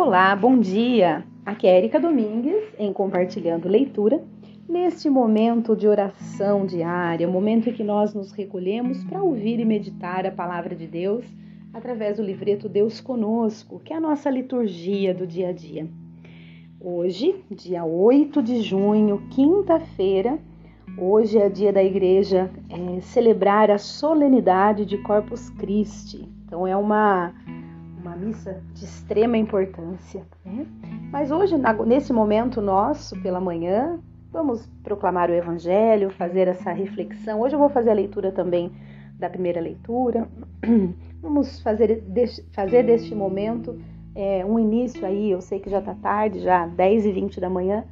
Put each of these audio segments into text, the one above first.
Olá, bom dia! Aqui é Erika Domingues em Compartilhando Leitura. Neste momento de oração diária, momento em que nós nos recolhemos para ouvir e meditar a palavra de Deus através do livreto Deus Conosco, que é a nossa liturgia do dia a dia. Hoje, dia 8 de junho, quinta-feira, hoje é dia da igreja é, celebrar a solenidade de Corpus Christi. Então é uma uma missa de extrema importância. Né? Mas hoje, nesse momento nosso, pela manhã, vamos proclamar o Evangelho, fazer essa reflexão. Hoje eu vou fazer a leitura também da primeira leitura. Vamos fazer, fazer deste momento é, um início aí. Eu sei que já está tarde, já 10 e 20 da manhã,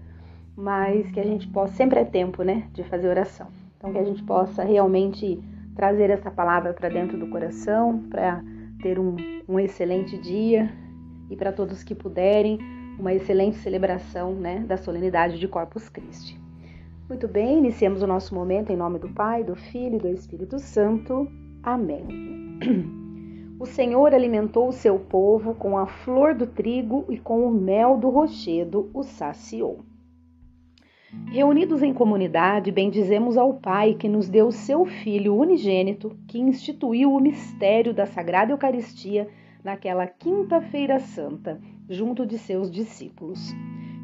mas que a gente possa, sempre é tempo, né, de fazer oração. Então, que a gente possa realmente trazer essa palavra para dentro do coração, para ter um, um excelente dia e para todos que puderem, uma excelente celebração né, da solenidade de Corpus Christi. Muito bem, iniciemos o nosso momento em nome do Pai, do Filho e do Espírito Santo. Amém. O Senhor alimentou o seu povo com a flor do trigo e com o mel do rochedo o saciou. Reunidos em comunidade, bendizemos ao Pai que nos deu seu Filho unigênito, que instituiu o mistério da Sagrada Eucaristia naquela Quinta-feira Santa, junto de seus discípulos.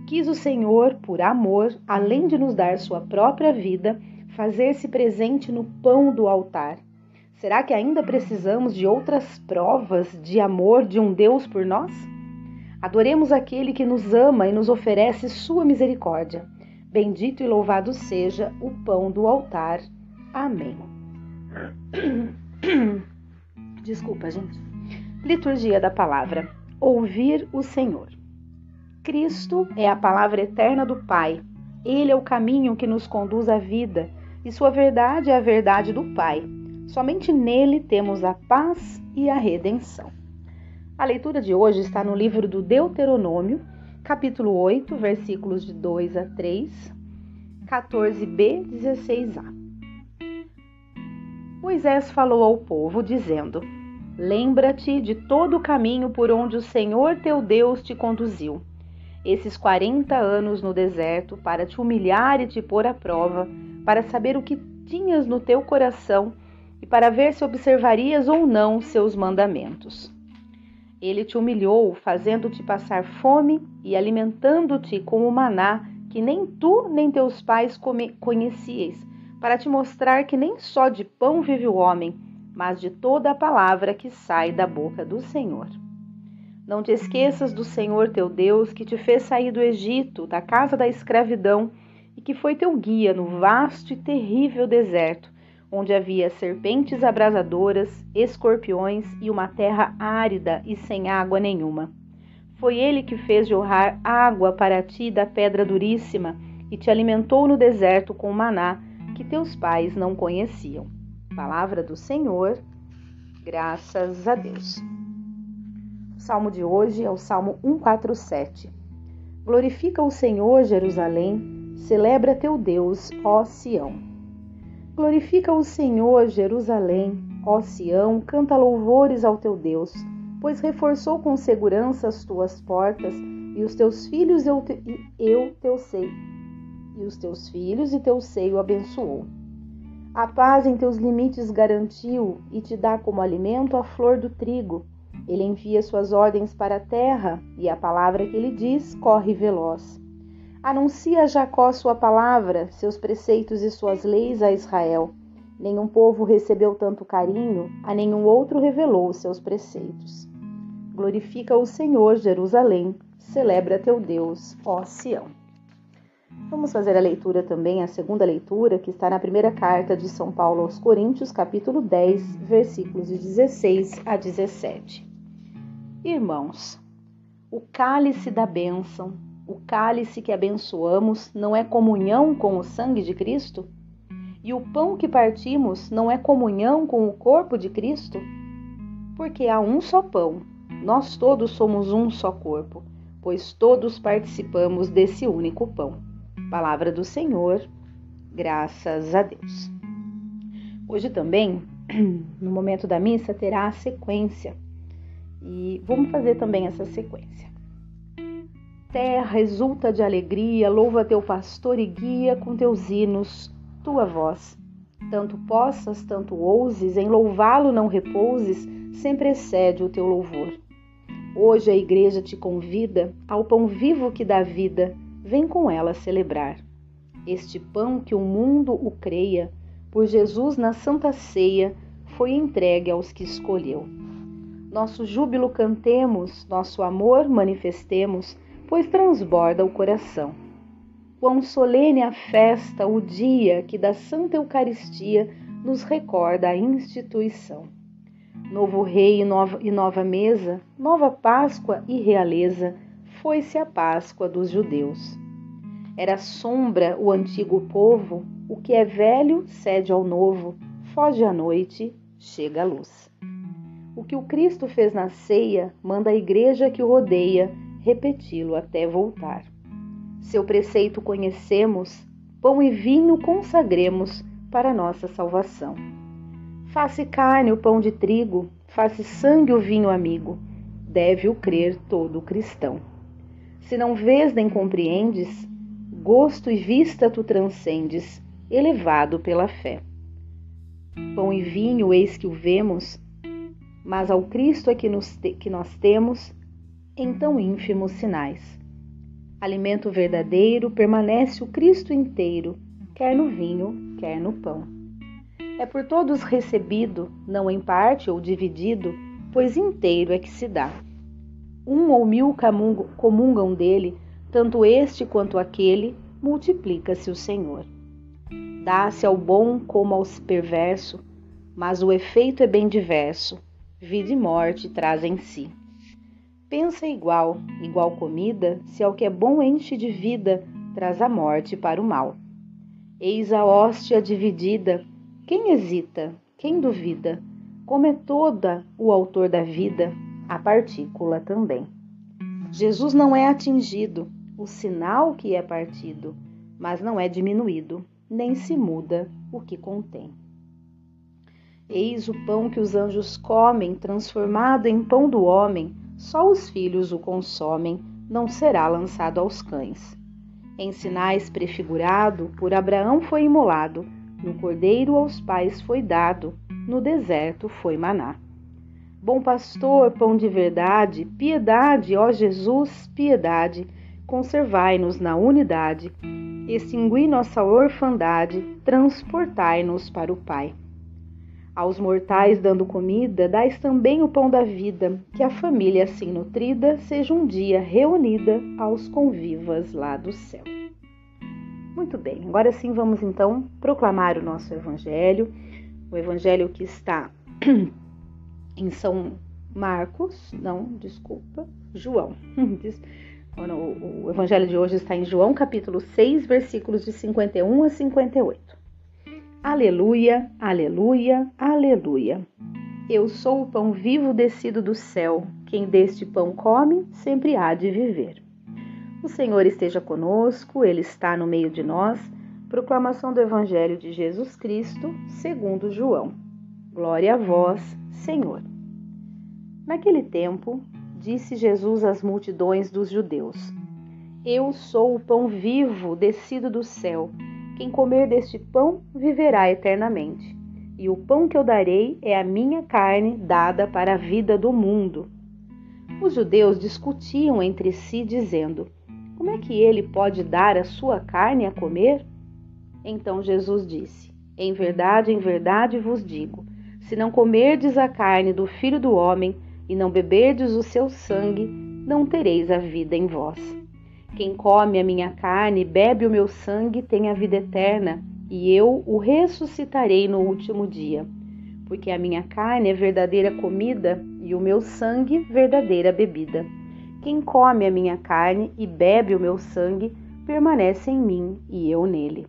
Quis o Senhor, por amor, além de nos dar sua própria vida, fazer-se presente no pão do altar. Será que ainda precisamos de outras provas de amor de um Deus por nós? Adoremos aquele que nos ama e nos oferece sua misericórdia. Bendito e louvado seja o pão do altar. Amém. Desculpa, gente. Liturgia da palavra. Ouvir o Senhor. Cristo é a palavra eterna do Pai. Ele é o caminho que nos conduz à vida e sua verdade é a verdade do Pai. Somente nele temos a paz e a redenção. A leitura de hoje está no livro do Deuteronômio, capítulo 8, versículos de 2 a 3, 14b, 16a. Moisés falou ao povo, dizendo: Lembra-te de todo o caminho por onde o Senhor teu Deus te conduziu, esses 40 anos no deserto, para te humilhar e te pôr à prova, para saber o que tinhas no teu coração e para ver se observarias ou não seus mandamentos. Ele te humilhou, fazendo-te passar fome e alimentando-te com o maná que nem tu nem teus pais conhecieis, para te mostrar que nem só de pão vive o homem, mas de toda a palavra que sai da boca do Senhor. Não te esqueças do Senhor teu Deus, que te fez sair do Egito, da casa da escravidão, e que foi teu guia no vasto e terrível deserto onde havia serpentes abrasadoras, escorpiões e uma terra árida e sem água nenhuma. Foi ele que fez jorrar água para ti da pedra duríssima e te alimentou no deserto com maná que teus pais não conheciam. Palavra do Senhor, graças a Deus. O salmo de hoje é o Salmo 147. Glorifica o Senhor, Jerusalém, celebra teu Deus, ó Sião. Glorifica o Senhor, Jerusalém, ó Sião, canta louvores ao teu Deus, pois reforçou com segurança as tuas portas, e os teus filhos eu, te, eu teu seio, e os teus filhos e teu seio abençoou. A paz em teus limites garantiu e te dá como alimento a flor do trigo. Ele envia suas ordens para a terra, e a palavra que ele diz corre veloz. Anuncia Jacó sua palavra, seus preceitos e suas leis a Israel. Nenhum povo recebeu tanto carinho, a nenhum outro revelou os seus preceitos. Glorifica o Senhor, Jerusalém, celebra teu Deus, ó Sião. Vamos fazer a leitura também, a segunda leitura, que está na primeira carta de São Paulo aos Coríntios, capítulo 10, versículos de 16 a 17. Irmãos, o cálice da bênção o cálice que abençoamos não é comunhão com o sangue de Cristo? E o pão que partimos não é comunhão com o corpo de Cristo? Porque há um só pão, nós todos somos um só corpo, pois todos participamos desse único pão. Palavra do Senhor, graças a Deus. Hoje também, no momento da missa, terá a sequência. E vamos fazer também essa sequência. Terra exulta de alegria, louva teu pastor e guia com teus hinos, tua voz. Tanto possas, tanto ouses, em louvá-lo não repouses, sempre excede o teu louvor. Hoje a igreja te convida ao pão vivo que dá vida, vem com ela celebrar. Este pão que o mundo o creia, por Jesus na santa ceia, foi entregue aos que escolheu. Nosso júbilo cantemos, nosso amor manifestemos, pois transborda o coração. Quão solene a festa, o dia que da Santa Eucaristia nos recorda a instituição. Novo rei e nova, e nova mesa, nova Páscoa e realeza, foi-se a Páscoa dos judeus. Era sombra o antigo povo, o que é velho cede ao novo, foge a noite, chega a luz. O que o Cristo fez na ceia, manda a igreja que o rodeia repeti-lo até voltar. Seu preceito conhecemos, pão e vinho consagremos para nossa salvação. Faça carne o pão de trigo, faça sangue o vinho amigo, deve o crer todo cristão. Se não vês nem compreendes, gosto e vista tu transcendes, elevado pela fé. Pão e vinho, eis que o vemos, mas ao Cristo é que, nos te, que nós temos em tão ínfimos sinais. Alimento verdadeiro permanece o Cristo inteiro, quer no vinho, quer no pão. É por todos recebido, não em parte ou dividido, pois inteiro é que se dá. Um ou mil comungam dele, tanto este quanto aquele, multiplica-se o Senhor. Dá-se ao bom como ao perverso, mas o efeito é bem diverso, vida e morte traz em si. Pensa igual, igual comida, se ao que é bom enche de vida, traz a morte para o mal. Eis a hóstia dividida, quem hesita, quem duvida? Como é toda o autor da vida, a partícula também. Jesus não é atingido, o sinal que é partido, mas não é diminuído, nem se muda o que contém. Eis o pão que os anjos comem, transformado em pão do homem, só os filhos o consomem, não será lançado aos cães. Em sinais prefigurado, por Abraão foi imolado, no cordeiro aos pais foi dado, no deserto foi maná. Bom pastor, pão de verdade, piedade, ó Jesus, piedade, conservai-nos na unidade, extingui nossa orfandade, transportai-nos para o Pai. Aos mortais dando comida, dais também o pão da vida, que a família assim nutrida seja um dia reunida aos convivas lá do céu. Muito bem, agora sim vamos então proclamar o nosso evangelho, o evangelho que está em São Marcos, não, desculpa, João. O evangelho de hoje está em João capítulo 6, versículos de 51 a 58. Aleluia, aleluia, aleluia. Eu sou o pão vivo descido do céu. Quem deste pão come, sempre há de viver. O Senhor esteja conosco, Ele está no meio de nós. Proclamação do Evangelho de Jesus Cristo, segundo João. Glória a vós, Senhor. Naquele tempo, disse Jesus às multidões dos judeus: Eu sou o pão vivo descido do céu. Quem comer deste pão viverá eternamente. E o pão que eu darei é a minha carne dada para a vida do mundo. Os judeus discutiam entre si, dizendo: Como é que ele pode dar a sua carne a comer? Então Jesus disse: Em verdade, em verdade vos digo: se não comerdes a carne do filho do homem e não beberdes o seu sangue, não tereis a vida em vós. Quem come a minha carne e bebe o meu sangue tem a vida eterna, e eu o ressuscitarei no último dia. Porque a minha carne é verdadeira comida e o meu sangue verdadeira bebida. Quem come a minha carne e bebe o meu sangue permanece em mim e eu nele.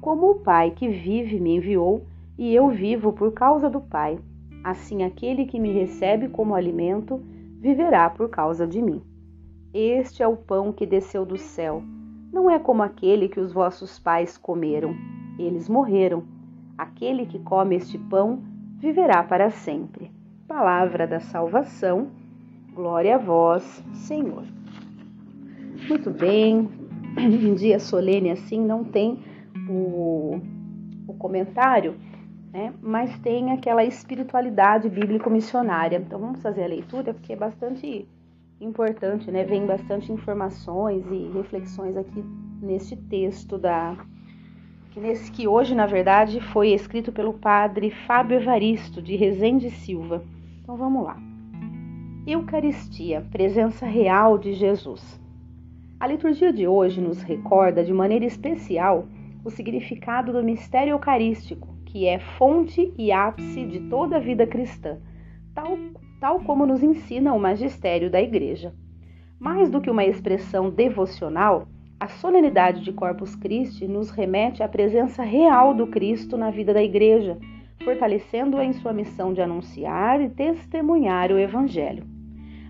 Como o Pai que vive me enviou, e eu vivo por causa do Pai, assim aquele que me recebe como alimento viverá por causa de mim. Este é o pão que desceu do céu. Não é como aquele que os vossos pais comeram. Eles morreram. Aquele que come este pão viverá para sempre. Palavra da salvação. Glória a vós, Senhor. Muito bem, um dia solene assim não tem o, o comentário, né? mas tem aquela espiritualidade bíblico-missionária. Então vamos fazer a leitura porque é bastante importante, né? Vem bastante informações e reflexões aqui neste texto da que nesse que hoje, na verdade, foi escrito pelo padre Fábio Evaristo de Rezende Silva. Então vamos lá. Eucaristia, presença real de Jesus. A liturgia de hoje nos recorda de maneira especial o significado do mistério eucarístico, que é fonte e ápice de toda a vida cristã, tal, tal como nos ensina o magistério da Igreja. Mais do que uma expressão devocional, a solenidade de Corpus Christi nos remete à presença real do Cristo na vida da Igreja, fortalecendo-a em sua missão de anunciar e testemunhar o Evangelho.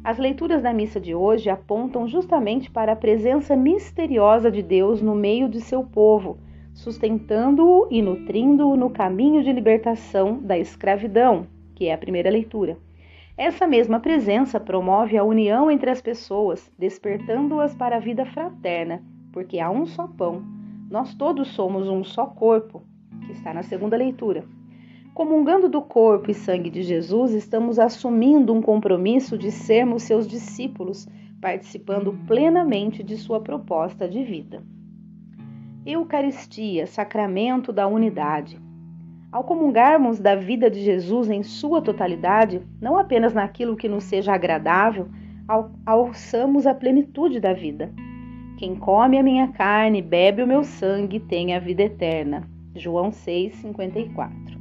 As leituras da missa de hoje apontam justamente para a presença misteriosa de Deus no meio de seu povo, sustentando-o e nutrindo-o no caminho de libertação da escravidão, que é a primeira leitura. Essa mesma presença promove a união entre as pessoas, despertando-as para a vida fraterna, porque há um só pão. Nós todos somos um só corpo, que está na segunda leitura. Comungando do corpo e sangue de Jesus, estamos assumindo um compromisso de sermos seus discípulos, participando plenamente de sua proposta de vida. Eucaristia, sacramento da unidade. Ao comungarmos da vida de Jesus em sua totalidade, não apenas naquilo que nos seja agradável, alçamos a plenitude da vida. Quem come a minha carne bebe o meu sangue tem a vida eterna. João 6:54.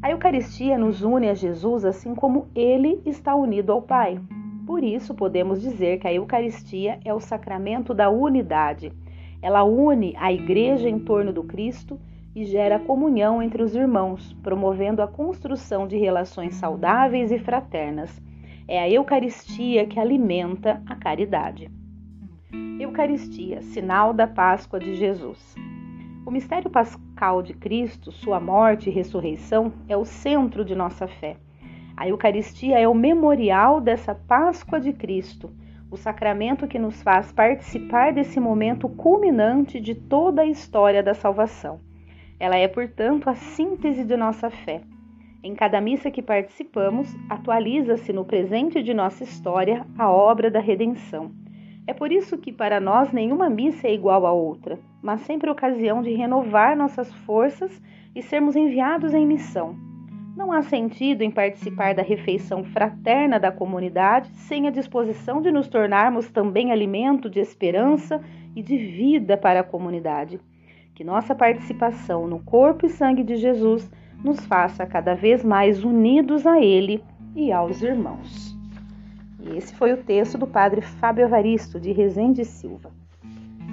A Eucaristia nos une a Jesus assim como ele está unido ao Pai. Por isso, podemos dizer que a Eucaristia é o sacramento da unidade. Ela une a Igreja em torno do Cristo e gera comunhão entre os irmãos, promovendo a construção de relações saudáveis e fraternas. É a Eucaristia que alimenta a caridade. Eucaristia, sinal da Páscoa de Jesus. O mistério pascal de Cristo, sua morte e ressurreição, é o centro de nossa fé. A Eucaristia é o memorial dessa Páscoa de Cristo, o sacramento que nos faz participar desse momento culminante de toda a história da salvação. Ela é, portanto, a síntese de nossa fé. Em cada missa que participamos, atualiza-se no presente de nossa história a obra da redenção. É por isso que para nós nenhuma missa é igual a outra, mas sempre ocasião de renovar nossas forças e sermos enviados em missão. Não há sentido em participar da refeição fraterna da comunidade sem a disposição de nos tornarmos também alimento de esperança e de vida para a comunidade. Que nossa participação no corpo e sangue de Jesus nos faça cada vez mais unidos a Ele e aos irmãos. E esse foi o texto do padre Fábio Evaristo, de Rezende Silva.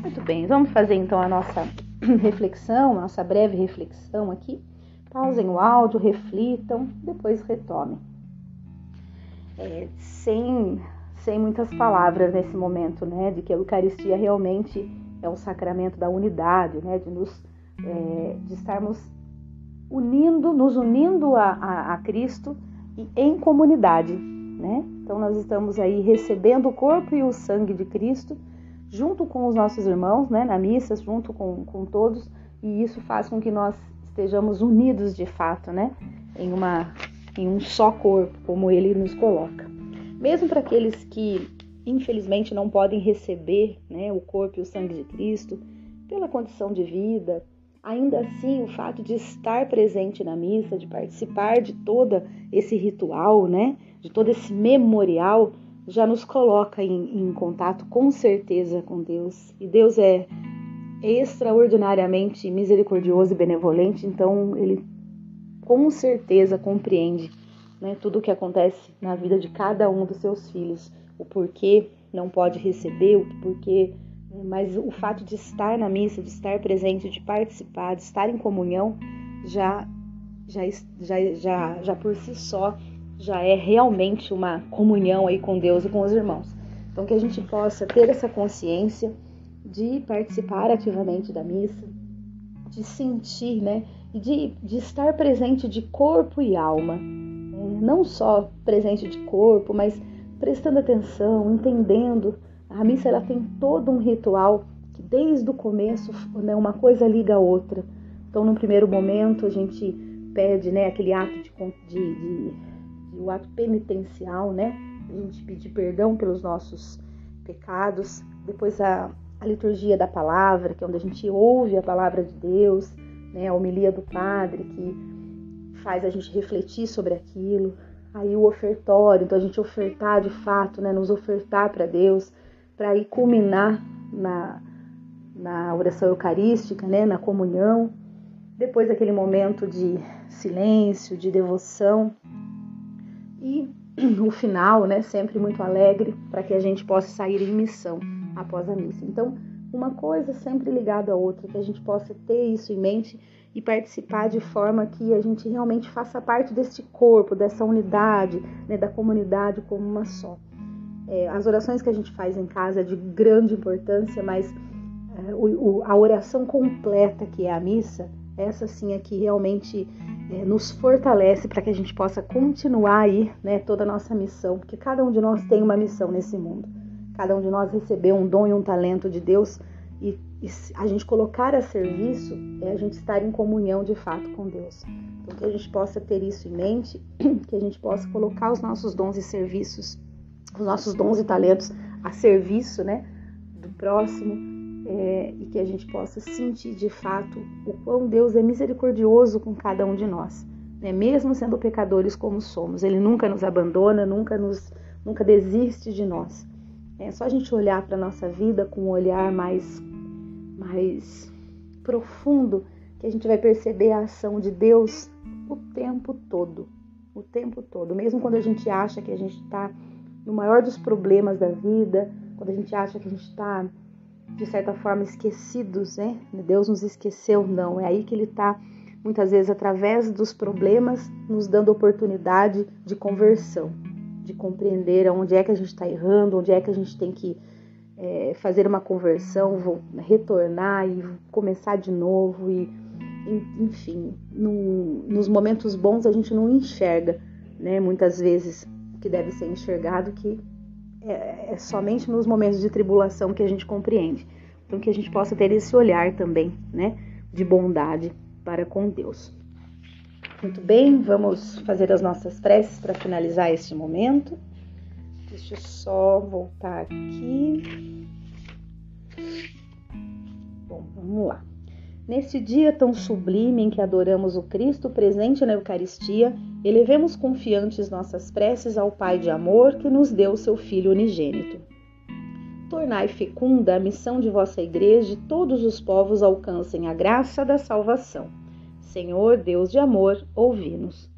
Muito bem, vamos fazer então a nossa reflexão, nossa breve reflexão aqui. Pausem o áudio, reflitam, depois retomem. É, sem, sem muitas palavras nesse momento, né? De que a Eucaristia realmente é o sacramento da unidade, né? De nos é, de estarmos unindo, nos unindo a, a, a Cristo e em comunidade, né? Então nós estamos aí recebendo o corpo e o sangue de Cristo junto com os nossos irmãos, né, na missa, junto com, com todos, e isso faz com que nós estejamos unidos de fato, né, em, uma, em um só corpo, como ele nos coloca. Mesmo para aqueles que infelizmente não podem receber né, o corpo e o sangue de Cristo, pela condição de vida, ainda assim o fato de estar presente na missa, de participar de todo esse ritual, né, de todo esse memorial, já nos coloca em, em contato com certeza com Deus. E Deus é extraordinariamente misericordioso e benevolente, então ele com certeza compreende né, tudo o que acontece na vida de cada um dos seus filhos, o porquê não pode receber, o porquê, mas o fato de estar na missa, de estar presente, de participar, de estar em comunhão, já já já já, já por si só já é realmente uma comunhão aí com Deus e com os irmãos. Então que a gente possa ter essa consciência de participar ativamente da missa, de sentir, né, e de, de estar presente de corpo e alma, né? não só presente de corpo, mas prestando atenção, entendendo A missa ela tem todo um ritual que desde o começo né, uma coisa liga a outra. Então, no primeiro momento, a gente pede né, aquele ato de, de, de, de o ato penitencial, né? A gente pedir perdão pelos nossos pecados. Depois a, a liturgia da palavra, que é onde a gente ouve a palavra de Deus, né? A homilia do padre, que faz a gente refletir sobre aquilo. Aí o ofertório, então a gente ofertar de fato, né? Nos ofertar para Deus, para ir culminar na, na oração eucarística, né, na comunhão, depois aquele momento de silêncio, de devoção e o final, né, sempre muito alegre para que a gente possa sair em missão após a missa. Então, uma coisa sempre ligada à outra, que a gente possa ter isso em mente e participar de forma que a gente realmente faça parte desse corpo, dessa unidade, né, da comunidade como uma só. É, as orações que a gente faz em casa é de grande importância, mas é, o, o, a oração completa que é a missa, essa sim é que realmente é, nos fortalece para que a gente possa continuar aí né, toda a nossa missão, porque cada um de nós tem uma missão nesse mundo. Cada um de nós recebeu um dom e um talento de Deus e a gente colocar a serviço é a gente estar em comunhão de fato com Deus. Então que a gente possa ter isso em mente, que a gente possa colocar os nossos dons e serviços, os nossos dons e talentos a serviço né, do próximo é, e que a gente possa sentir de fato o quão Deus é misericordioso com cada um de nós, né? mesmo sendo pecadores como somos. Ele nunca nos abandona, nunca nos, nunca desiste de nós. É só a gente olhar para a nossa vida com um olhar mais, mais profundo que a gente vai perceber a ação de Deus o tempo todo, o tempo todo. Mesmo quando a gente acha que a gente está no maior dos problemas da vida, quando a gente acha que a gente está de certa forma esquecidos, né? Deus nos esqueceu, não. É aí que Ele está, muitas vezes, através dos problemas, nos dando oportunidade de conversão, de compreender onde é que a gente está errando, onde é que a gente tem que é, fazer uma conversão, vou, retornar e começar de novo. E, enfim, no, nos momentos bons a gente não enxerga, né? Muitas vezes que deve ser enxergado que é, é somente nos momentos de tribulação que a gente compreende. Então, que a gente possa ter esse olhar também, né, de bondade para com Deus. Muito bem, vamos fazer as nossas preces para finalizar este momento. Deixa eu só voltar aqui. Bom, vamos lá. Neste dia tão sublime em que adoramos o Cristo presente na Eucaristia, elevemos confiantes nossas preces ao Pai de amor que nos deu seu Filho unigênito. Tornai fecunda a missão de vossa Igreja e todos os povos alcancem a graça da salvação. Senhor, Deus de amor, ouvi-nos.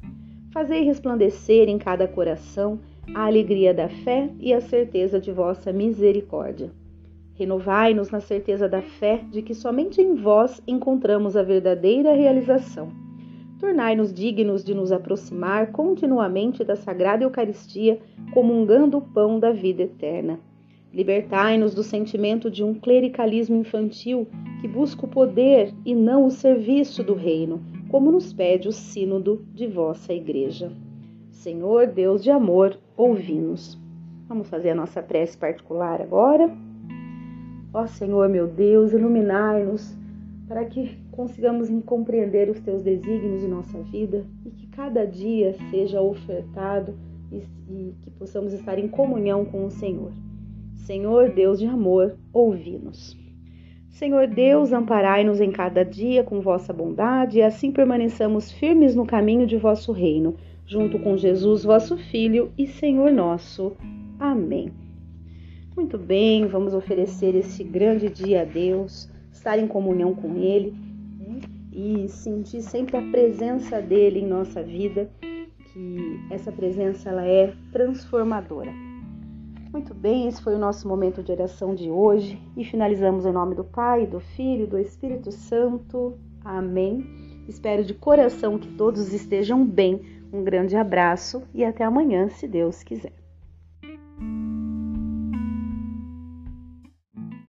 Fazei resplandecer em cada coração a alegria da fé e a certeza de vossa misericórdia Renovai-nos na certeza da fé de que somente em vós encontramos a verdadeira realização. Tornai-nos dignos de nos aproximar continuamente da Sagrada Eucaristia, comungando o pão da vida eterna. Libertai-nos do sentimento de um clericalismo infantil que busca o poder e não o serviço do reino, como nos pede o sínodo de vossa Igreja. Senhor Deus de amor, ouvi-nos. Vamos fazer a nossa prece particular agora. Ó Senhor meu Deus, iluminai-nos para que consigamos compreender os teus desígnios em nossa vida e que cada dia seja ofertado e, e que possamos estar em comunhão com o Senhor. Senhor Deus de amor, ouvi-nos. Senhor Deus, amparai-nos em cada dia com vossa bondade e assim permaneçamos firmes no caminho de vosso reino, junto com Jesus, vosso Filho e Senhor nosso. Amém. Muito bem, vamos oferecer esse grande dia a Deus, estar em comunhão com Ele né? e sentir sempre a presença dele em nossa vida, que essa presença ela é transformadora. Muito bem, esse foi o nosso momento de oração de hoje e finalizamos em nome do Pai, do Filho e do Espírito Santo. Amém. Espero de coração que todos estejam bem. Um grande abraço e até amanhã, se Deus quiser.